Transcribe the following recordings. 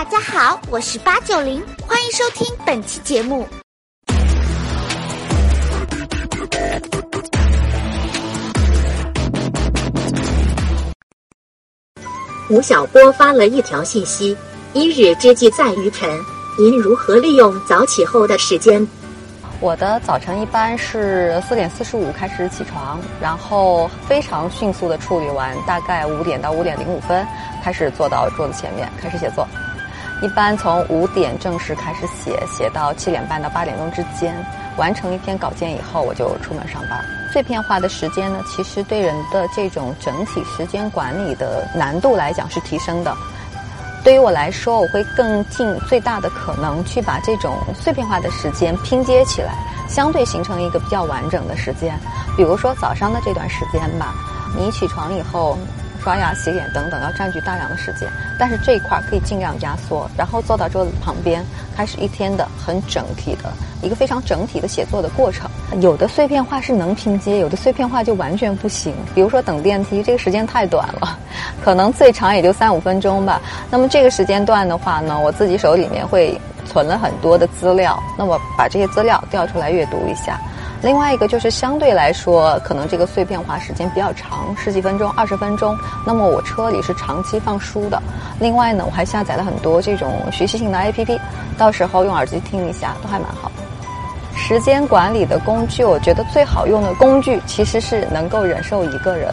大家好，我是八九零，欢迎收听本期节目。吴晓波发了一条信息：一日之计在于晨，您如何利用早起后的时间？我的早晨一般是四点四十五开始起床，然后非常迅速的处理完，大概五点到五点零五分开始坐到桌子前面开始写作。一般从五点正式开始写，写到七点半到八点钟之间，完成一篇稿件以后，我就出门上班。碎片化的时间呢，其实对人的这种整体时间管理的难度来讲是提升的。对于我来说，我会更尽最大的可能去把这种碎片化的时间拼接起来，相对形成一个比较完整的时间。比如说早上的这段时间吧，你起床以后。刷牙、洗脸等等要占据大量的时间，但是这一块可以尽量压缩，然后坐到桌子旁边，开始一天的很整体的一个非常整体的写作的过程。有的碎片化是能拼接，有的碎片化就完全不行。比如说等电梯，这个时间太短了，可能最长也就三五分钟吧。那么这个时间段的话呢，我自己手里面会存了很多的资料，那么把这些资料调出来阅读一下。另外一个就是相对来说，可能这个碎片化时间比较长，十几分钟、二十分钟。那么我车里是长期放书的。另外呢，我还下载了很多这种学习性的 APP，到时候用耳机听一下，都还蛮好。时间管理的工具，我觉得最好用的工具其实是能够忍受一个人。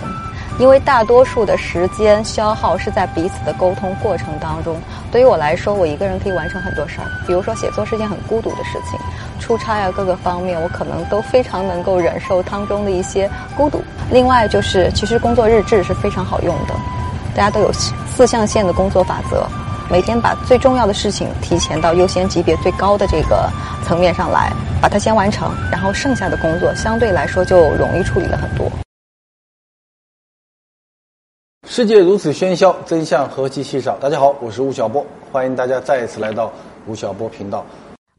因为大多数的时间消耗是在彼此的沟通过程当中。对于我来说，我一个人可以完成很多事儿。比如说写作是件很孤独的事情，出差啊各个方面，我可能都非常能够忍受当中的一些孤独。另外就是，其实工作日志是非常好用的，大家都有四象限的工作法则，每天把最重要的事情提前到优先级别最高的这个层面上来，把它先完成，然后剩下的工作相对来说就容易处理了很多。世界如此喧嚣，真相何其稀少。大家好，我是吴晓波，欢迎大家再一次来到吴晓波频道。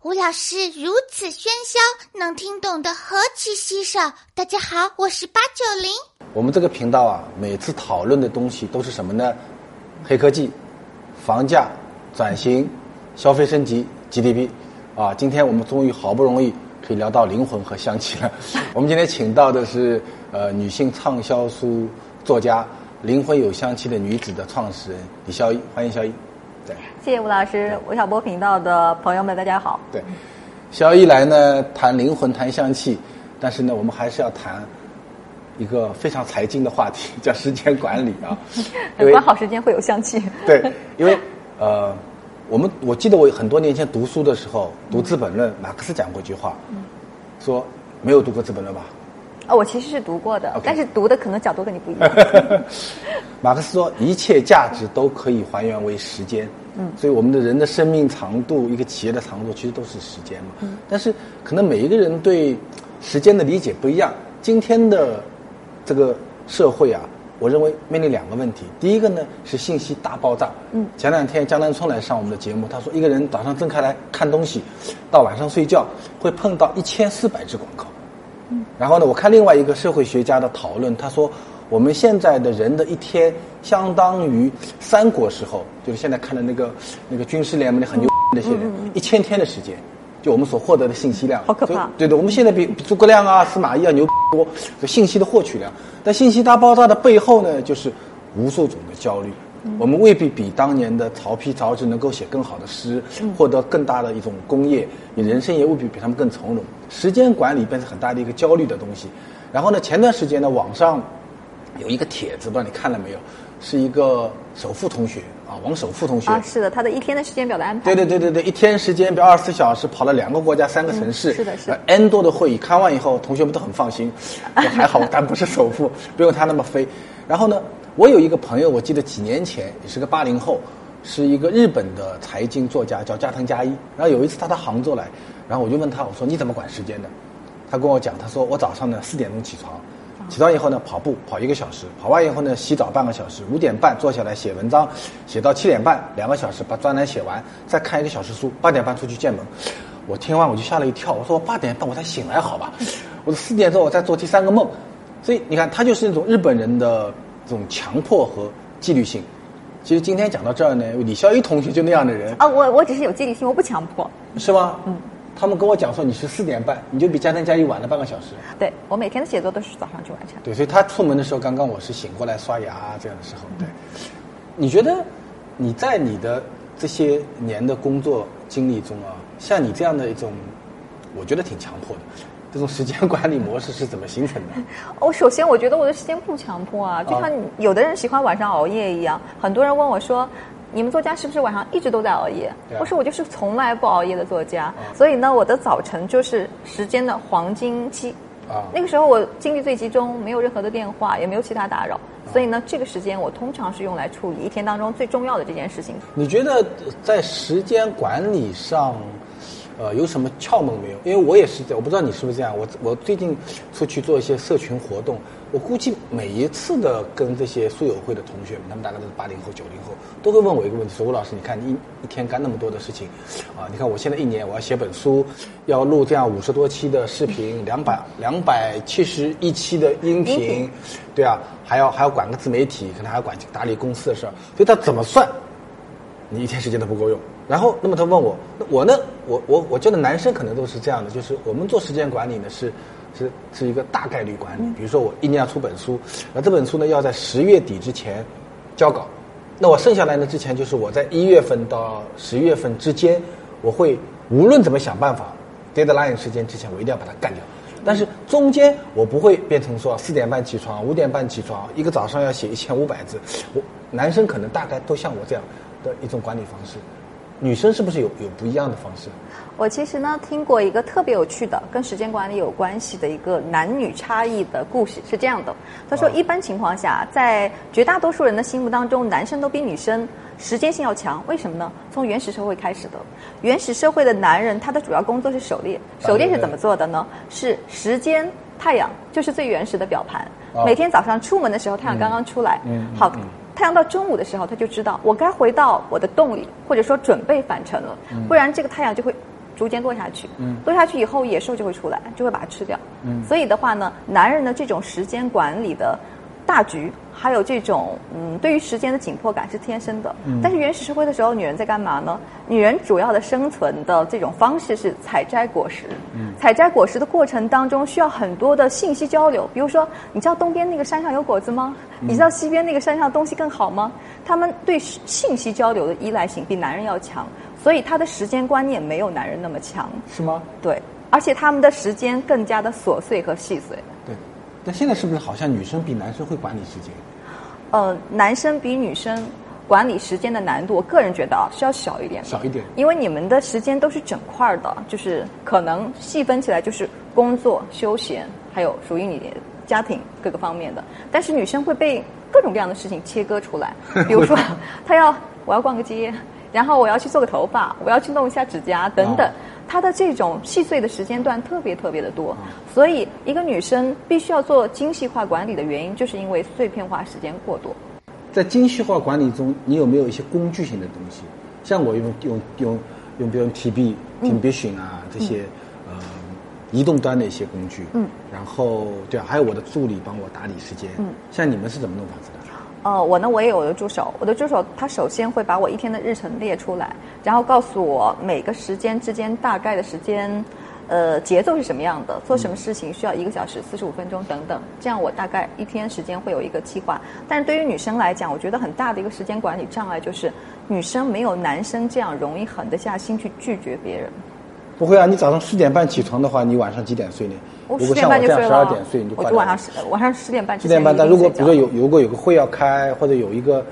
吴老师如此喧嚣，能听懂的何其稀少。大家好，我是八九零。我们这个频道啊，每次讨论的东西都是什么呢？黑科技、房价、转型、消费升级、GDP。啊，今天我们终于好不容易可以聊到灵魂和香气了。我们今天请到的是呃女性畅销书作家。灵魂有香气的女子的创始人李孝一，欢迎孝一。对，谢谢吴老师，吴晓波频道的朋友们，大家好。对，孝一来呢，谈灵魂，谈香气，但是呢，我们还是要谈一个非常财经的话题，叫时间管理啊。管好时间会有香气。对，因为呃，我们我记得我很多年前读书的时候，读《资本论》，马克思讲过一句话，说没有读过《资本论》吧？哦，我其实是读过的，但是读的可能角度跟你不一样。马克思说，一切价值都可以还原为时间。嗯，所以我们的人的生命长度，一个企业的长度，其实都是时间嘛。嗯，但是可能每一个人对时间的理解不一样。今天的这个社会啊，我认为面临两个问题。第一个呢是信息大爆炸。嗯，前两天江南春来上我们的节目，他说一个人早上睁开来看东西，到晚上睡觉会碰到一千四百只广告。嗯然后呢，我看另外一个社会学家的讨论，他说，我们现在的人的一天相当于三国时候，就是现在看的那个那个军事联盟的很牛那些人一千天的时间，就我们所获得的信息量，好可怕。对的，我们现在比比诸葛亮啊、司马懿啊牛多，信息的获取量。但信息大爆炸的背后呢，就是无数种的焦虑。我们未必比当年的曹丕、曹植能够写更好的诗，获得更大的一种功业，你人生也未必比他们更从容。时间管理变成很大的一个焦虑的东西。然后呢，前段时间呢，网上有一个帖子，不知道你看了没有？是一个首富同学啊，王首富同学啊，是的，他的一天的时间表的安排。对对对对对，一天时间表二十四小时，跑了两个国家、三个城市，是的是的。N 多的会议开完以后，同学们都很放心，还好，但不是首富，不用他那么飞。然后呢？我有一个朋友，我记得几年前也是个八零后，是一个日本的财经作家，叫加藤加一。然后有一次他到杭州来，然后我就问他，我说你怎么管时间的？他跟我讲，他说我早上呢四点钟起床，起床以后呢跑步跑一个小时，跑完以后呢洗澡半个小时，五点半坐下来写文章，写到七点半两个小时把专栏写完，再看一个小时书，八点半出去见门。我听完我就吓了一跳，我说我八点半我才醒来好吧？我说四点钟我再做第三个梦，所以你看他就是那种日本人的。这种强迫和纪律性，其实今天讲到这儿呢，李孝一同学就那样的人，啊，我我只是有纪律性，我不强迫。是吗？嗯。他们跟我讲说你是四点半，你就比嘉藤嘉一晚了半个小时。对我每天的写作都是早上去完成。对，所以他出门的时候，刚刚我是醒过来刷牙这样的时候。对，你觉得你在你的这些年的工作经历中啊，像你这样的一种，我觉得挺强迫的，这种时间管理模式是怎么形成的？哦，首先我觉得我的时间不强迫啊，就像有的人喜欢晚上熬夜一样，很多人问我说。你们作家是不是晚上一直都在熬夜？我说我就是从来不熬夜的作家，所以呢，我的早晨就是时间的黄金期。啊，那个时候我精力最集中，没有任何的电话，也没有其他打扰，所以呢，这个时间我通常是用来处理一天当中最重要的这件事情。你觉得在时间管理上？呃，有什么窍门没有？因为我也是这样，我不知道你是不是这样。我我最近出去做一些社群活动，我估计每一次的跟这些书友会的同学们，他们大概都是八零后、九零后，都会问我一个问题：说吴老师，你看你一天干那么多的事情，啊，你看我现在一年我要写本书，要录这样五十多期的视频，两百两百七十一期的音频，对啊，还要还要管个自媒体，可能还要管打理公司的事儿，所以他怎么算，你一天时间都不够用。然后，那么他问我，那我呢？我我我觉得男生可能都是这样的，就是我们做时间管理呢，是是是一个大概率管理。比如说我一年要出本书，那这本书呢要在十月底之前交稿，那我剩下来呢之前就是我在一月份到十月份之间，我会无论怎么想办法，deadline 时间之前我一定要把它干掉。但是中间我不会变成说四点半起床，五点半起床，一个早上要写一千五百字。我男生可能大概都像我这样的一种管理方式。女生是不是有有不一样的方式？我其实呢听过一个特别有趣的跟时间管理有关系的一个男女差异的故事，是这样的。他说，一般情况下，在绝大多数人的心目当中，男生都比女生时间性要强。为什么呢？从原始社会开始的，原始社会的男人他的主要工作是狩猎。狩猎是怎么做的呢？是时间太阳就是最原始的表盘。每天早上出门的时候，太阳刚刚出来，好。太阳到中午的时候，他就知道我该回到我的洞里，或者说准备返程了，不然这个太阳就会逐渐落下去。落下去以后，野兽就会出来，就会把它吃掉。所以的话呢，男人的这种时间管理的。大局，还有这种嗯，对于时间的紧迫感是天生的。但是原始社会的时候，女人在干嘛呢？女人主要的生存的这种方式是采摘果实。采摘果实的过程当中，需要很多的信息交流。比如说，你知道东边那个山上有果子吗？你知道西边那个山上东西更好吗？他们对信息交流的依赖性比男人要强，所以他的时间观念没有男人那么强。是吗？对，而且他们的时间更加的琐碎和细碎。对。那现在是不是好像女生比男生会管理时间？呃，男生比女生管理时间的难度，我个人觉得啊是要小一点。小一点。因为你们的时间都是整块的，就是可能细分起来就是工作、休闲，还有属于你家庭各个方面的。但是女生会被各种各样的事情切割出来，比如说她要我要逛个街，然后我要去做个头发，我要去弄一下指甲等等。她的这种细碎的时间段特别特别的多，所以一个女生必须要做精细化管理的原因，就是因为碎片化时间过多。在精细化管理中，你有没有一些工具性的东西？像我用用用用，比如 T B、T B 群啊这些呃移动端的一些工具。嗯。然后对啊，还有我的助理帮我打理时间。嗯。像你们是怎么弄法子的？呃，我呢，我也有我的助手。我的助手他首先会把我一天的日程列出来，然后告诉我每个时间之间大概的时间，呃，节奏是什么样的，做什么事情需要一个小时、四十五分钟等等。这样我大概一天时间会有一个计划。但是对于女生来讲，我觉得很大的一个时间管理障碍就是，女生没有男生这样容易狠得下心去拒绝别人。不会啊，你早上四点半起床的话，你晚上几点睡呢？我十点半就睡了。十二点睡，你就我晚上十晚上十点半。十点半，但如果比如说有如果有个会要开，或者有一个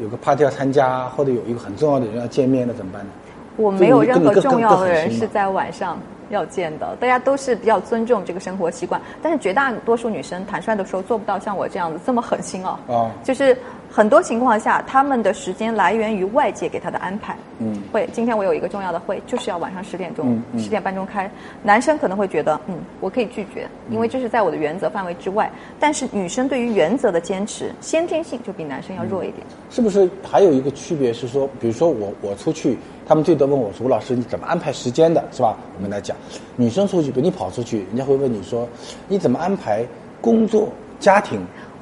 有个 party 要参加，或者有一个很重要的人要见面，那怎么办呢？我没有任何重要的人是在晚上要见的，大家都是比较尊重这个生活习惯。但是绝大多数女生，坦率的说，做不到像我这样子这么狠心哦。啊，就是。很多情况下，他们的时间来源于外界给他的安排。嗯，会今天我有一个重要的会，就是要晚上十点钟、十点半钟开。男生可能会觉得，嗯，我可以拒绝，因为这是在我的原则范围之外。但是女生对于原则的坚持，先天性就比男生要弱一点。是不是还有一个区别是说，比如说我我出去，他们最多问我说：“吴老师，你怎么安排时间的？是吧？”我们来讲，女生出去，比如你跑出去，人家会问你说：“你怎么安排工作、家庭？”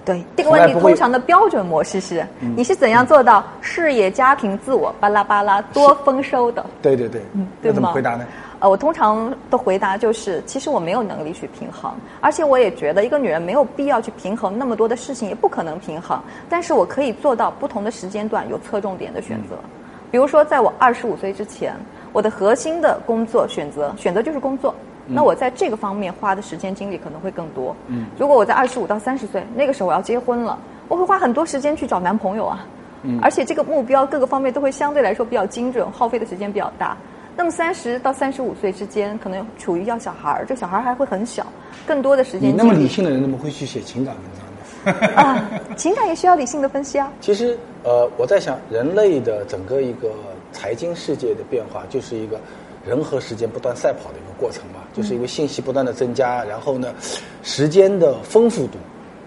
对这个问题，通常的标准模式是：你是怎样做到事业、家庭、自我巴拉巴拉多丰收的？对对对，嗯，对怎么回答呢？呃，我通常的回答就是，其实我没有能力去平衡，而且我也觉得一个女人没有必要去平衡那么多的事情，也不可能平衡。但是我可以做到不同的时间段有侧重点的选择。比如说，在我二十五岁之前，我的核心的工作选择选择就是工作，那我在这个方面花的时间精力可能会更多。嗯，如果我在二十五到三十岁那个时候我要结婚了，我会花很多时间去找男朋友啊。嗯，而且这个目标各个方面都会相对来说比较精准，耗费的时间比较大。那么三十到三十五岁之间，可能处于要小孩儿，这小孩儿还会很小，更多的时间。你那么理性的人，怎么会去写情感文章呢？啊，情感也需要理性的分析啊。其实，呃，我在想，人类的整个一个财经世界的变化，就是一个人和时间不断赛跑的一个过程嘛。就是因为信息不断的增加，然后呢，时间的丰富度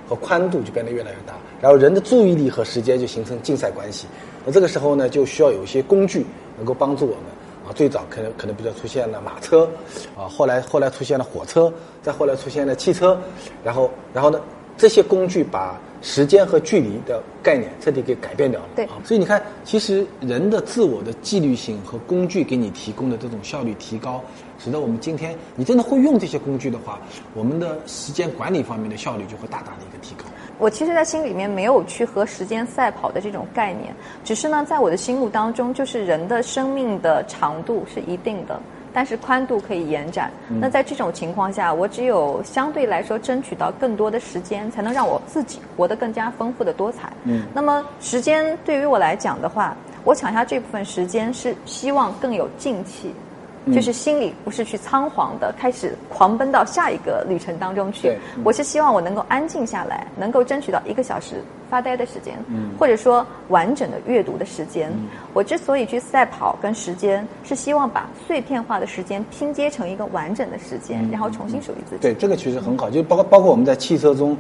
和宽度就变得越来越大，然后人的注意力和时间就形成竞赛关系。那这个时候呢，就需要有一些工具能够帮助我们啊。最早可能可能比较出现了马车，啊，后来后来出现了火车，再后来出现了汽车，然后然后呢，这些工具把时间和距离的概念彻底给改变掉了。对，所以你看，其实人的自我的纪律性和工具给你提供的这种效率提高，使得我们今天你真的会用这些工具的话，我们的时间管理方面的效率就会大大的一个提高。我其实，在心里面没有去和时间赛跑的这种概念，只是呢，在我的心目当中，就是人的生命的长度是一定的，但是宽度可以延展。那在这种情况下，我只有相对来说争取到更多的时间，才能让我自己活得更加丰富的多彩。嗯，那么时间对于我来讲的话，我抢下这部分时间是希望更有静气。就是心里不是去仓皇的开始狂奔到下一个旅程当中去，我是希望我能够安静下来，能够争取到一个小时发呆的时间，或者说完整的阅读的时间。我之所以去赛跑跟时间，是希望把碎片化的时间拼接成一个完整的时间，然后重新属于自己。对，这个其实很好，就包括包括我们在汽车中。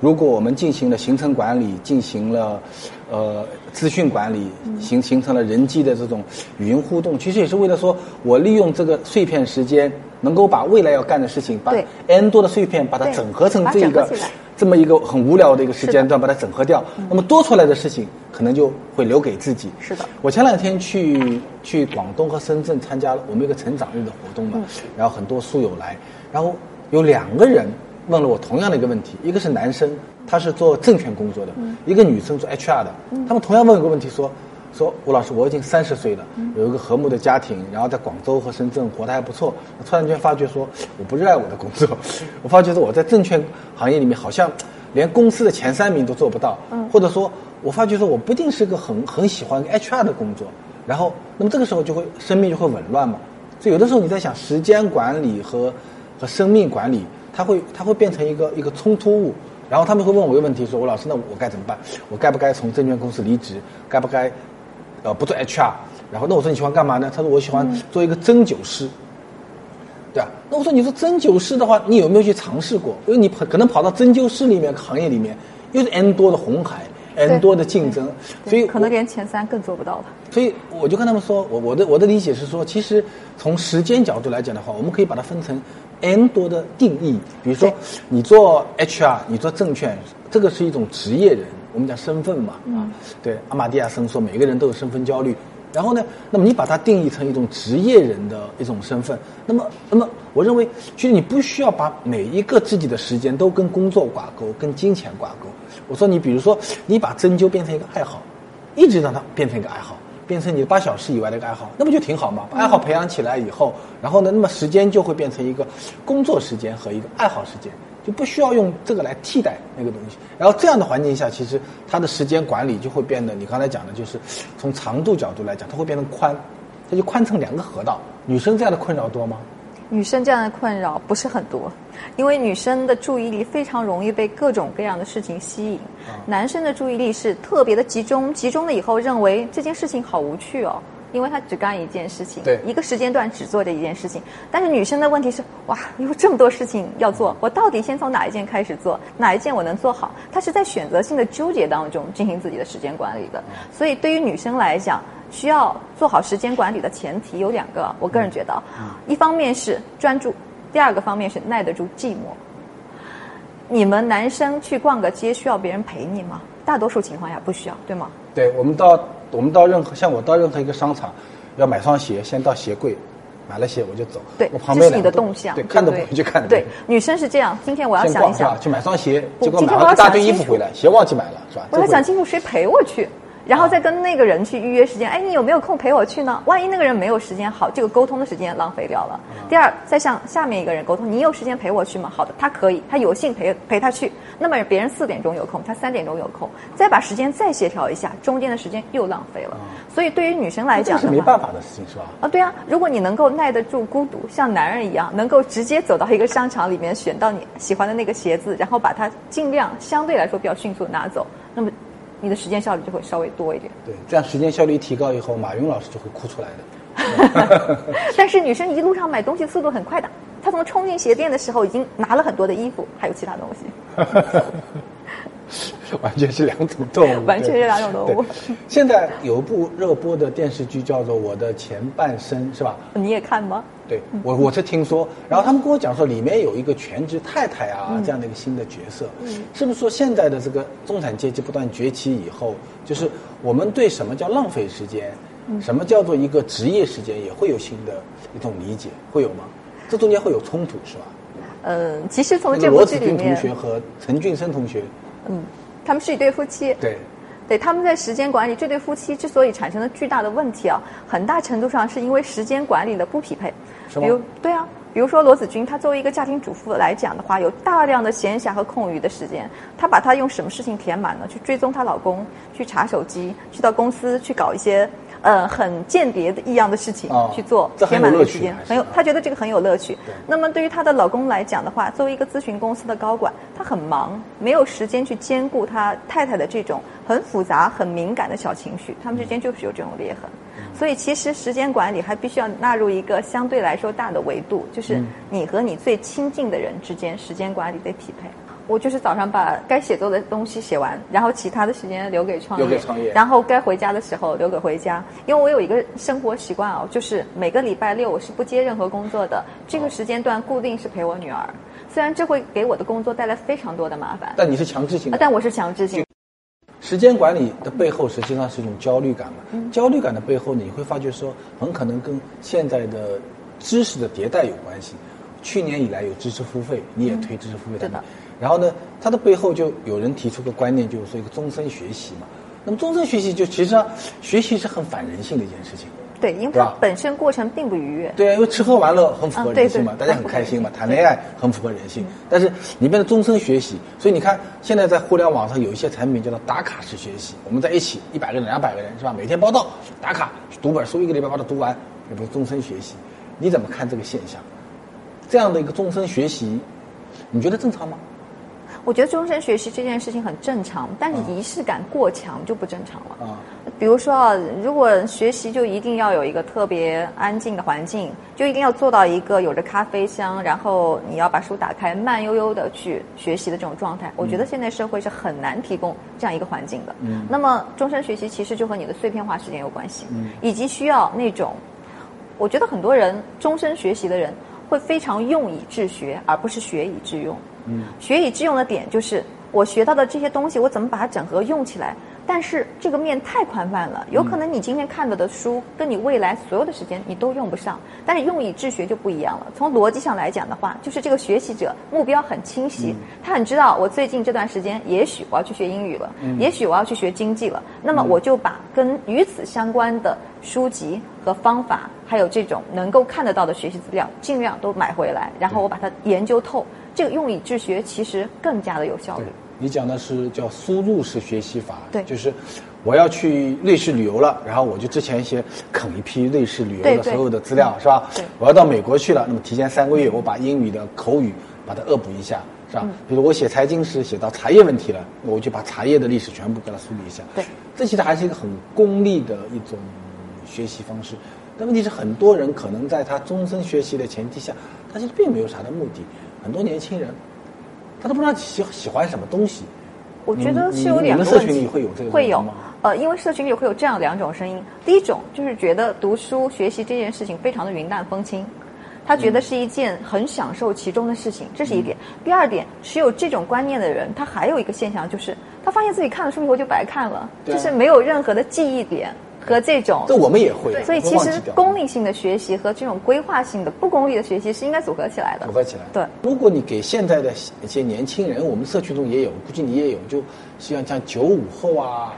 如果我们进行了行程管理，进行了呃资讯管理，形形成了人际的这种语音互动，其实也是为了说，我利用这个碎片时间，能够把未来要干的事情，把 n 多的碎片把它整合成这一个这么一个很无聊的一个时间段，把它整合掉。那么多出来的事情，可能就会留给自己。是的。我前两天去去广东和深圳参加了我们一个成长日的活动嘛，然后很多书友来，然后有两个人。问了我同样的一个问题，一个是男生，他是做证券工作的，一个女生做 HR 的，他们同样问一个问题，说说吴老师，我已经三十岁了，有一个和睦的家庭，然后在广州和深圳活得还不错，突然间发觉说我不热爱我的工作，我发觉说我在证券行业里面好像连公司的前三名都做不到，或者说我发觉说我不一定是个很很喜欢 HR 的工作，然后那么这个时候就会生命就会紊乱嘛，所以有的时候你在想时间管理和和生命管理。它会，它会变成一个一个冲突物，然后他们会问我一个问题，说：“我老师，那我该怎么办？我该不该从证券公司离职？该不该，呃，不做 HR？然后那我说你喜欢干嘛呢？他说我喜欢做一个针灸师，对吧？那我说你说针灸师的话，你有没有去尝试过？因为你可能跑到针灸师里面行业里面，又是 N 多的红海，N 多的竞争，所以可能连前三更做不到了。所以我就跟他们说，我我的我的理解是说，其实从时间角度来讲的话，我们可以把它分成。N 多的定义，比如说你做 HR，你做证券，这个是一种职业人，我们讲身份嘛，啊，对，阿玛蒂亚森说每个人都有身份焦虑，然后呢，那么你把它定义成一种职业人的一种身份，那么，那么我认为，其实你不需要把每一个自己的时间都跟工作挂钩，跟金钱挂钩。我说你比如说，你把针灸变成一个爱好，一直让它变成一个爱好。变成你八小时以外的一个爱好，那不就挺好吗？爱好培养起来以后，然后呢，那么时间就会变成一个工作时间和一个爱好时间，就不需要用这个来替代那个东西。然后这样的环境下，其实它的时间管理就会变得，你刚才讲的就是从长度角度来讲，它会变成宽，它就宽成两个河道。女生这样的困扰多吗？女生这样的困扰不是很多，因为女生的注意力非常容易被各种各样的事情吸引，男生的注意力是特别的集中，集中了以后认为这件事情好无趣哦，因为他只干一件事情，一个时间段只做这一件事情。但是女生的问题是，哇，有这么多事情要做，我到底先从哪一件开始做？哪一件我能做好？她是在选择性的纠结当中进行自己的时间管理的。所以对于女生来讲。需要做好时间管理的前提有两个，我个人觉得，一方面是专注，第二个方面是耐得住寂寞。你们男生去逛个街需要别人陪你吗？大多数情况下不需要，对吗？对我们到我们到任何像我到任何一个商场，要买双鞋，先到鞋柜，买了鞋我就走。对我，旁这是你的动向，对，看都不对会去看。对，女生是这样。今天我要想一想去买双鞋，不结果买了一大堆衣服回来，鞋忘记买了，是吧？我要想清楚谁陪我去，然后再跟那个人去预约时间。哎，你有没有空陪我去呢？万一那个人没有时间，好，这个沟通的时间浪费掉了。嗯第二，再向下面一个人沟通，你有时间陪我去吗？好的，他可以，他有幸陪陪他去。那么别人四点钟有空，他三点钟有空，再把时间再协调一下，中间的时间又浪费了。所以对于女生来讲这是没办法的事情，是吧？啊，对啊，如果你能够耐得住孤独，像男人一样，能够直接走到一个商场里面选到你喜欢的那个鞋子，然后把它尽量相对来说比较迅速地拿走，那么你的时间效率就会稍微多一点。对，这样时间效率提高以后，马云老师就会哭出来的。但是女生一路上买东西速度很快的，她从冲进鞋店的时候已经拿了很多的衣服，还有其他东西。完全是两种动物，完全是两种动物。现在有一部热播的电视剧叫做《我的前半生》，是吧？你也看吗？对我我是听说，然后他们跟我讲说，里面有一个全职太太啊、嗯。这样的一个新的角色，嗯。是不是说现在的这个中产阶级不断崛起以后，就是我们对什么叫浪费时间，嗯。什么叫做一个职业时间，也会有新的一种理解，会有吗？这中间会有冲突是吧？嗯，其实从这部个罗子君同，学和陈俊生同学，嗯，他们是一对夫妻。对，对，他们在时间管理这对夫妻之所以产生了巨大的问题啊，很大程度上是因为时间管理的不匹配。比如，对啊，比如说罗子君，她作为一个家庭主妇来讲的话，有大量的闲暇和空余的时间，她把她用什么事情填满呢？去追踪她老公，去查手机，去到公司去搞一些呃很间谍的一样的事情、哦去做，填满了时间很有，她觉得这个很有乐趣。那么对于她的老公来讲的话，作为一个咨询公司的高管，他很忙，没有时间去兼顾他太太的这种很复杂、很敏感的小情绪，他们之间就是有这种裂痕。所以其实时间管理还必须要纳入一个相对来说大的维度，就是你和你最亲近的人之间时间管理得匹配。我就是早上把该写作的东西写完，然后其他的时间留给创业，留给创业然后该回家的时候留给回家。因为我有一个生活习惯哦，就是每个礼拜六我是不接任何工作的，这个时间段固定是陪我女儿。虽然这会给我的工作带来非常多的麻烦，但你是强制性的，但我是强制性。时间管理的背后实际上是一种焦虑感嘛？嗯焦虑感的背后，你会发觉说，很可能跟现在的知识的迭代有关系。去年以来有知识付费，你也推知识付费产品是的。然后呢，它的背后就有人提出个观念，就是说一个终身学习嘛。那么终身学习就其实上学习是很反人性的一件事情。对，因为它本身过程并不愉悦。对啊，因为吃喝玩乐很符合人性嘛，对大家很开心嘛，谈恋爱很符合人性。但是你变成终身学习，所以你看现在在互联网上有一些产品叫做打卡式学习，我们在一起一百个人、两百个人是吧？每天报道打卡，读本书，一个礼拜把它读完，也不是终身学习？你怎么看这个现象？这样的一个终身学习，你觉得正常吗？我觉得终身学习这件事情很正常，但是仪式感过强就不正常了。啊，比如说啊，如果学习就一定要有一个特别安静的环境，就一定要做到一个有着咖啡香，然后你要把书打开，慢悠悠的去学习的这种状态，我觉得现在社会是很难提供这样一个环境的。嗯。那么终身学习其实就和你的碎片化时间有关系，嗯。以及需要那种，我觉得很多人终身学习的人会非常用以治学，而不是学以致用。嗯，学以致用的点就是我学到的这些东西，我怎么把它整合用起来。但是这个面太宽泛了，有可能你今天看到的书，跟你未来所有的时间你都用不上。但是用以治学就不一样了。从逻辑上来讲的话，就是这个学习者目标很清晰，他很知道我最近这段时间，也许我要去学英语了，也许我要去学经济了。那么我就把跟与此相关的书籍和方法，还有这种能够看得到的学习资料，尽量都买回来，然后我把它研究透。这个用以治学其实更加的有效率。你讲的是叫输入式学习法，对就是我要去瑞士旅游了，然后我就之前先啃一批瑞士旅游的所有的资料，是吧？对我要到美国去了，那么提前三个月，我把英语的口语把它恶补一下，是嗯吧？比如我写财经时写到茶叶问题了，我就把茶叶的历史全部给它梳理一下。对，这其实还是一个很功利的一种学习方式。但问题是，很多人可能在他终身学习的前提下，他其实并没有啥的目的。很多年轻人，他都不知道喜喜欢什么东西。我觉得是有两个社问题，群里会有这个会有吗？呃，因为社群里会有这样两种声音。第一种就是觉得读书学习这件事情非常的云淡风轻，他觉得是一件很享受其中的事情，这是一点。第二点，持有这种观念的人，他还有一个现象就是，他发现自己看了书以后就白看了，啊就是没有任何的记忆点和这种。这我们也会，所以其实功利性的学习和这种规划性的不功利的学习是应该组合起来的。组合起来。对，如果你给现在的一些年轻人，我们社区中也有，估计你也有，就实际上像九五后啊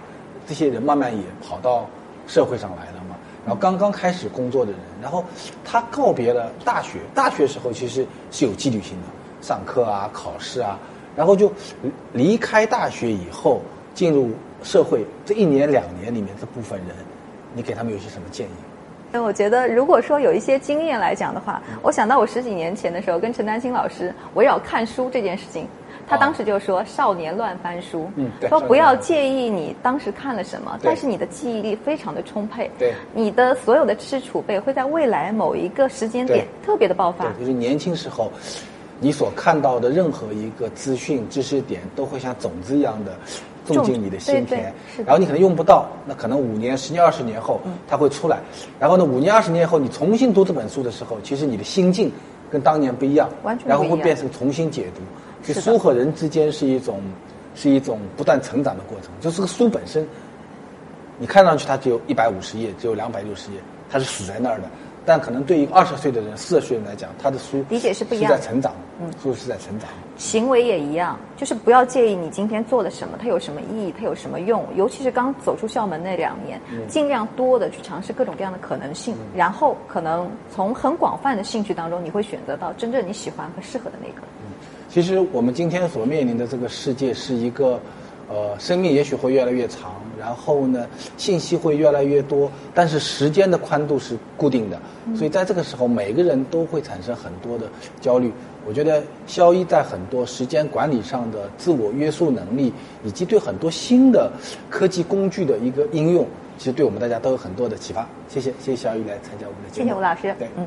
这些人慢慢也跑到社会上来了嘛。然后刚刚开始工作的人，然后他告别了大学，大学时候其实是有纪律性的，上课啊、考试啊，然后就离离开大学以后进入社会这一年两年里面这部分人，你给他们有些什么建议？那我觉得，如果说有一些经验来讲的话，我想到我十几年前的时候跟陈丹青老师围绕看书这件事情，他当时就说：“少年乱翻书，嗯对说不要介意你当时看了什么，但是你的记忆力非常的充沛，对你的所有的知识储备会在未来某一个时间点特别的爆发。对，就是年轻时候，你所看到的任何一个资讯、知识点，都会像种子一样的种进你的心田。然后你可能用不到，那可能五年、十年、二十年后它会出来。然后呢，五年、二十年后你重新读这本书的时候，其实你的心境跟当年不一样，完全不一样然后会变成重新解读。就是书和人之间是一种是一种不断成长的过程。就是个书本身，你看上去它只有一百五十页，只有两百六十页，它是死在那儿的。但可能对一个二十岁的人、四十岁的人来讲，他的书理解是不一样是在成长，嗯，就是在成长。行为也一样，就是不要介意你今天做了什么，它有什么意义，它有什么用。尤其是刚走出校门那两年，尽量多的去尝试各种各样的可能性，然后可能从很广泛的兴趣当中，你会选择到真正你喜欢和适合的那个。其实我们今天所面临的这个世界是一个，呃，生命也许会越来越长，然后呢，信息会越来越多，但是时间的宽度是固定的，所以在这个时候，每个人都会产生很多的焦虑。我觉得肖一在很多时间管理上的自我约束能力，以及对很多新的科技工具的一个应用，其实对我们大家都有很多的启发。谢谢，谢谢肖一来参加我们的节目。谢谢吴老师对，嗯。